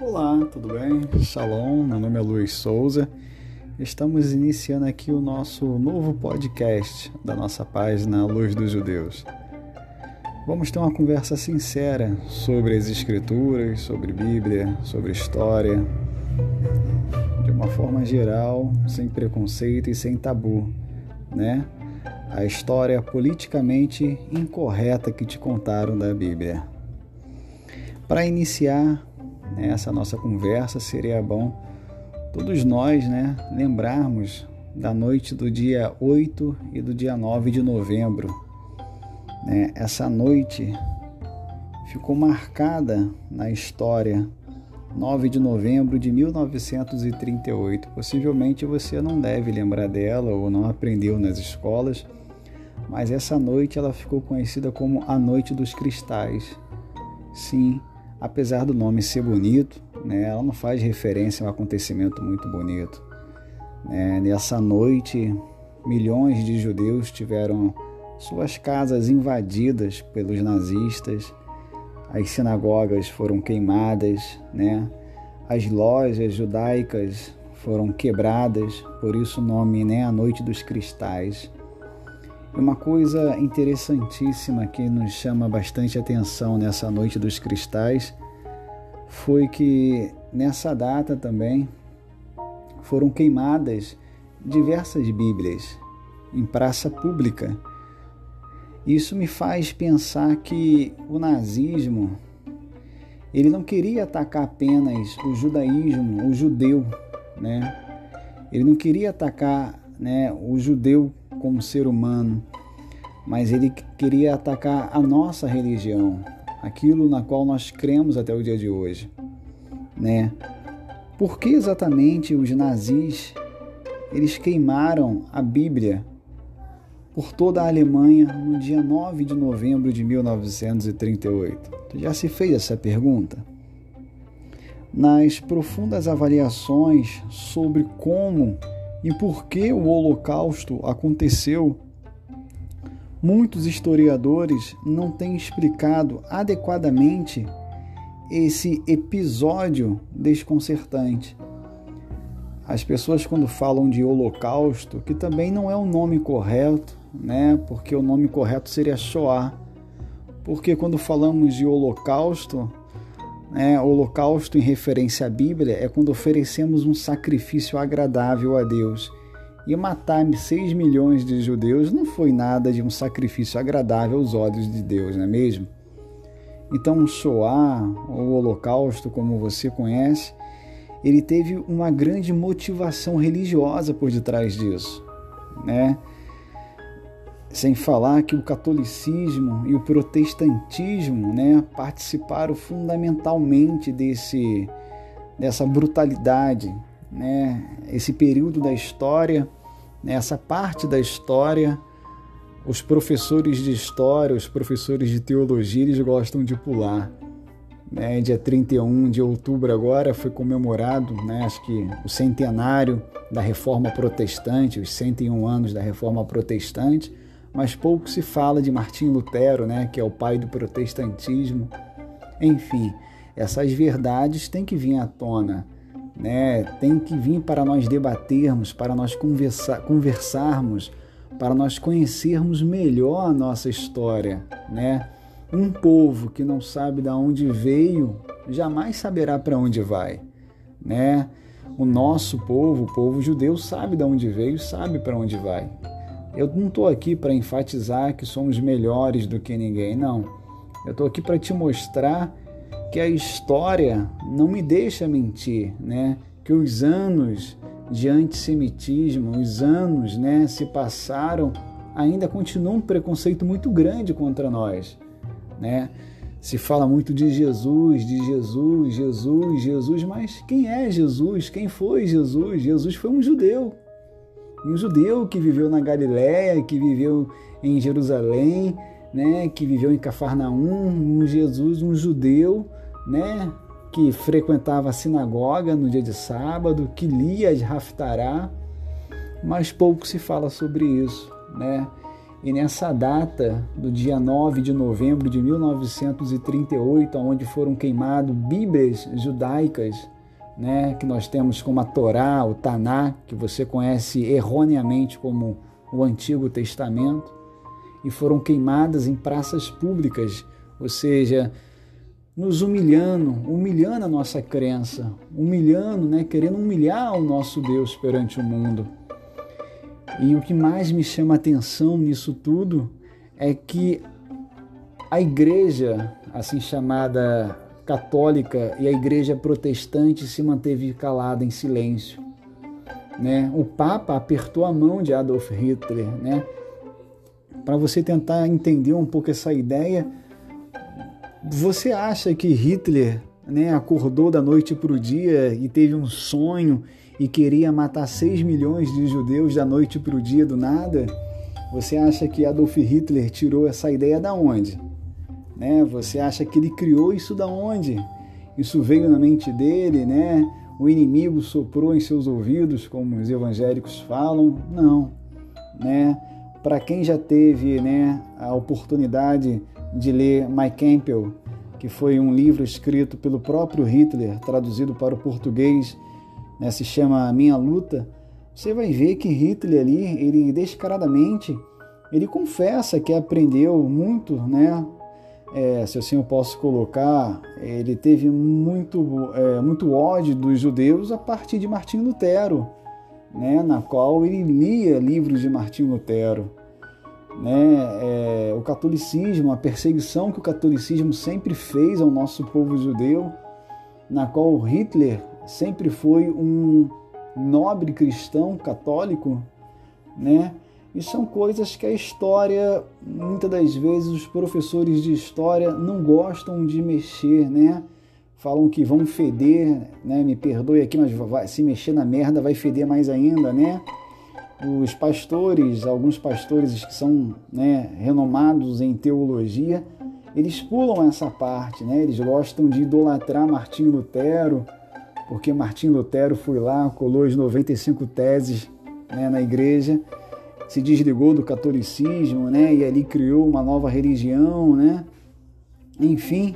Olá, tudo bem? Shalom, meu nome é Luiz Souza. Estamos iniciando aqui o nosso novo podcast da nossa página Luz dos Judeus. Vamos ter uma conversa sincera sobre as Escrituras, sobre Bíblia, sobre história, de uma forma geral, sem preconceito e sem tabu, né? A história politicamente incorreta que te contaram da Bíblia. Para iniciar né, essa nossa conversa, seria bom todos nós né, lembrarmos da noite do dia 8 e do dia 9 de novembro. Né? Essa noite ficou marcada na história 9 de novembro de 1938. Possivelmente você não deve lembrar dela ou não aprendeu nas escolas, mas essa noite ela ficou conhecida como a Noite dos Cristais. Sim, apesar do nome ser bonito, né, ela não faz referência a um acontecimento muito bonito. Né? Nessa noite, milhões de judeus tiveram suas casas invadidas pelos nazistas, as sinagogas foram queimadas, né? as lojas judaicas foram quebradas, por isso o nome né, a Noite dos Cristais. Uma coisa interessantíssima que nos chama bastante atenção nessa Noite dos Cristais foi que nessa data também foram queimadas diversas Bíblias em praça pública. Isso me faz pensar que o nazismo ele não queria atacar apenas o judaísmo, o judeu, né? Ele não queria atacar, né, o judeu como ser humano, mas ele queria atacar a nossa religião, aquilo na qual nós cremos até o dia de hoje, né? Por que exatamente os nazis eles queimaram a Bíblia por toda a Alemanha no dia 9 de novembro de 1938? Tu já se fez essa pergunta? Nas profundas avaliações sobre como e por que o Holocausto aconteceu, muitos historiadores não têm explicado adequadamente esse episódio desconcertante. As pessoas quando falam de holocausto, que também não é o nome correto, né? Porque o nome correto seria Shoah. Porque quando falamos de holocausto, né, holocausto em referência à Bíblia é quando oferecemos um sacrifício agradável a Deus. E matar 6 milhões de judeus não foi nada de um sacrifício agradável aos olhos de Deus, não é mesmo? Então, Shoah, ou o Holocausto, como você conhece, ele teve uma grande motivação religiosa por detrás disso, né? Sem falar que o catolicismo e o protestantismo né, participaram fundamentalmente desse, dessa brutalidade, né, esse período da história, né, essa parte da história. Os professores de história, os professores de teologia, eles gostam de pular. Né, dia 31 de outubro agora foi comemorado, né, acho que o centenário da Reforma Protestante, os 101 anos da Reforma Protestante, mas pouco se fala de Martim Lutero, né, que é o pai do protestantismo. Enfim, essas verdades têm que vir à tona, né? Tem que vir para nós debatermos, para nós conversar, conversarmos, para nós conhecermos melhor a nossa história, né? Um povo que não sabe de onde veio, jamais saberá para onde vai, né? O nosso povo, o povo judeu, sabe de onde veio, sabe para onde vai. Eu não estou aqui para enfatizar que somos melhores do que ninguém, não. Eu estou aqui para te mostrar que a história não me deixa mentir, né? Que os anos de antissemitismo, os anos, né, se passaram, ainda continua um preconceito muito grande contra nós, né? Se fala muito de Jesus, de Jesus, Jesus, Jesus, mas quem é Jesus? Quem foi Jesus? Jesus foi um judeu, um judeu que viveu na Galiléia, que viveu em Jerusalém, né, que viveu em Cafarnaum, um Jesus, um judeu, né, que frequentava a sinagoga no dia de sábado, que lia as Haftará, mas pouco se fala sobre isso, né? E nessa data do dia 9 de novembro de 1938, onde foram queimadas Bíblias judaicas, né, que nós temos como a Torá, o Taná, que você conhece erroneamente como o Antigo Testamento, e foram queimadas em praças públicas, ou seja, nos humilhando, humilhando a nossa crença, humilhando, né, querendo humilhar o nosso Deus perante o mundo. E o que mais me chama atenção nisso tudo é que a igreja, assim chamada católica, e a igreja protestante se manteve calada em silêncio. Né? O Papa apertou a mão de Adolf Hitler, né? Para você tentar entender um pouco essa ideia, você acha que Hitler né, acordou da noite para o dia e teve um sonho e queria matar 6 milhões de judeus da noite para o dia do nada? Você acha que Adolf Hitler tirou essa ideia da onde? Né? Você acha que ele criou isso da onde? Isso veio na mente dele, né? O inimigo soprou em seus ouvidos, como os evangélicos falam? Não, né? Para quem já teve, né, a oportunidade de ler My Campbell, que foi um livro escrito pelo próprio Hitler, traduzido para o português, né, se chama Minha Luta, você vai ver que Hitler ali, ele descaradamente, ele confessa que aprendeu muito, né? É, se assim eu posso colocar, ele teve muito, é, muito ódio dos judeus a partir de Martim Lutero, né? na qual ele lia livros de Martim Lutero né, é, o catolicismo, a perseguição que o catolicismo sempre fez ao nosso povo judeu, na qual Hitler sempre foi um nobre cristão católico, né? E são coisas que a história, muitas das vezes, os professores de história não gostam de mexer, né? Falam que vão feder, né? Me perdoe aqui, mas vai, se mexer na merda vai feder mais ainda, né? os pastores, alguns pastores que são né, renomados em teologia, eles pulam essa parte, né? eles gostam de idolatrar Martim Lutero, porque Martim Lutero foi lá, colou as 95 teses né, na igreja, se desligou do catolicismo né, e ali criou uma nova religião. Né? Enfim,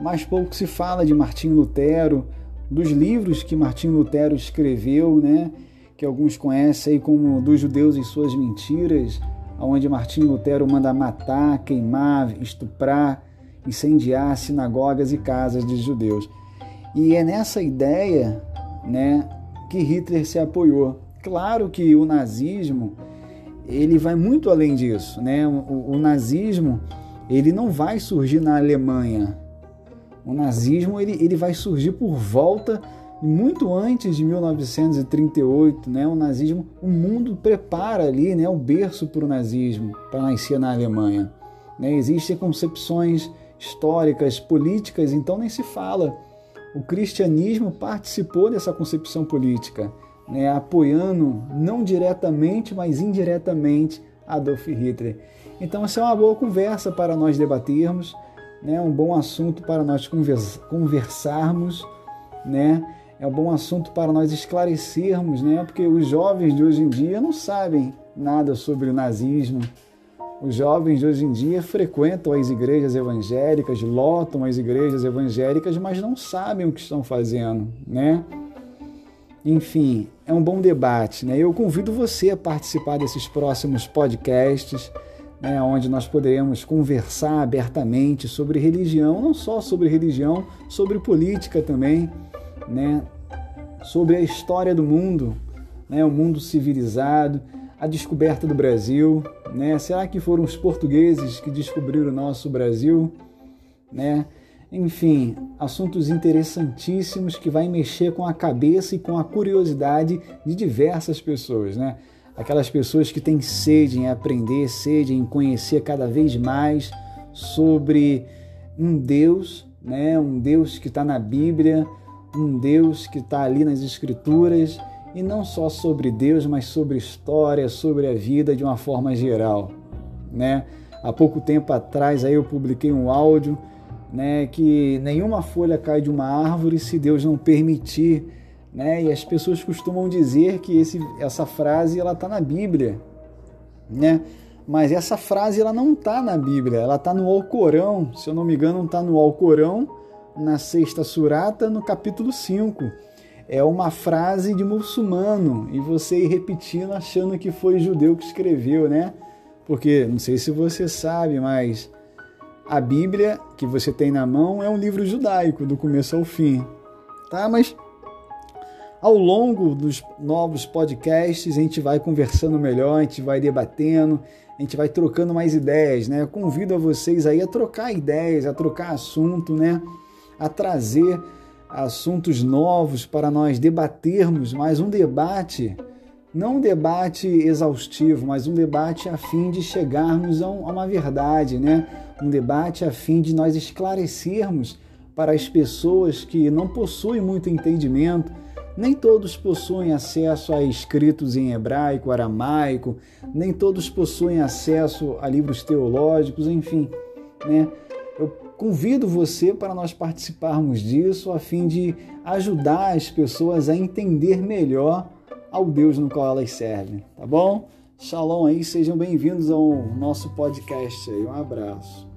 mais pouco se fala de Martim Lutero, dos livros que Martim Lutero escreveu, né? que alguns conhecem aí como dos judeus e suas mentiras, onde Martim Lutero manda matar, queimar, estuprar, incendiar sinagogas e casas de judeus. E é nessa ideia, né, que Hitler se apoiou. Claro que o nazismo ele vai muito além disso, né? O, o nazismo ele não vai surgir na Alemanha. O nazismo ele, ele vai surgir por volta muito antes de 1938, né, o nazismo, o mundo prepara ali, né, o berço para o nazismo, para nascer na Alemanha. Né? Existem concepções históricas, políticas, então nem se fala. O cristianismo participou dessa concepção política, né, apoiando não diretamente, mas indiretamente Adolf Hitler. Então essa é uma boa conversa para nós debatermos, né, um bom assunto para nós conversarmos, né? é um bom assunto para nós esclarecermos, né? Porque os jovens de hoje em dia não sabem nada sobre o nazismo. Os jovens de hoje em dia frequentam as igrejas evangélicas, lotam as igrejas evangélicas, mas não sabem o que estão fazendo, né? Enfim, é um bom debate, né? Eu convido você a participar desses próximos podcasts, né, onde nós poderemos conversar abertamente sobre religião, não só sobre religião, sobre política também né, sobre a história do mundo, né, o mundo civilizado, a descoberta do Brasil. Né? Será que foram os portugueses que descobriram o nosso Brasil? Né? Enfim, assuntos interessantíssimos que vai mexer com a cabeça e com a curiosidade de diversas pessoas, né? Aquelas pessoas que têm sede em aprender, sede em conhecer cada vez mais sobre um Deus, né? Um Deus que está na Bíblia, um Deus que está ali nas Escrituras e não só sobre Deus, mas sobre história, sobre a vida de uma forma geral, né? Há pouco tempo atrás aí eu publiquei um áudio, né, que nenhuma folha cai de uma árvore se Deus não permitir, né? E as pessoas costumam dizer que esse, essa frase ela está na Bíblia, né? mas essa frase ela não está na Bíblia, ela está no Alcorão, se eu não me engano, está no Alcorão, na sexta surata, no capítulo 5. É uma frase de muçulmano e você ir repetindo achando que foi judeu que escreveu, né? Porque não sei se você sabe, mas a Bíblia que você tem na mão é um livro judaico do começo ao fim, tá? Mas ao longo dos novos podcasts, a gente vai conversando melhor, a gente vai debatendo, a gente vai trocando mais ideias, né? Eu convido a vocês aí a trocar ideias, a trocar assunto, né? A trazer assuntos novos para nós debatermos, mais um debate, não um debate exaustivo, mas um debate a fim de chegarmos a, uma verdade, né? Um debate a fim de nós esclarecermos para as pessoas que não possuem muito entendimento nem todos possuem acesso a escritos em hebraico, aramaico, nem todos possuem acesso a livros teológicos, enfim, né? Eu convido você para nós participarmos disso a fim de ajudar as pessoas a entender melhor ao Deus no qual elas servem, tá bom? Shalom aí, sejam bem-vindos ao nosso podcast aí. Um abraço.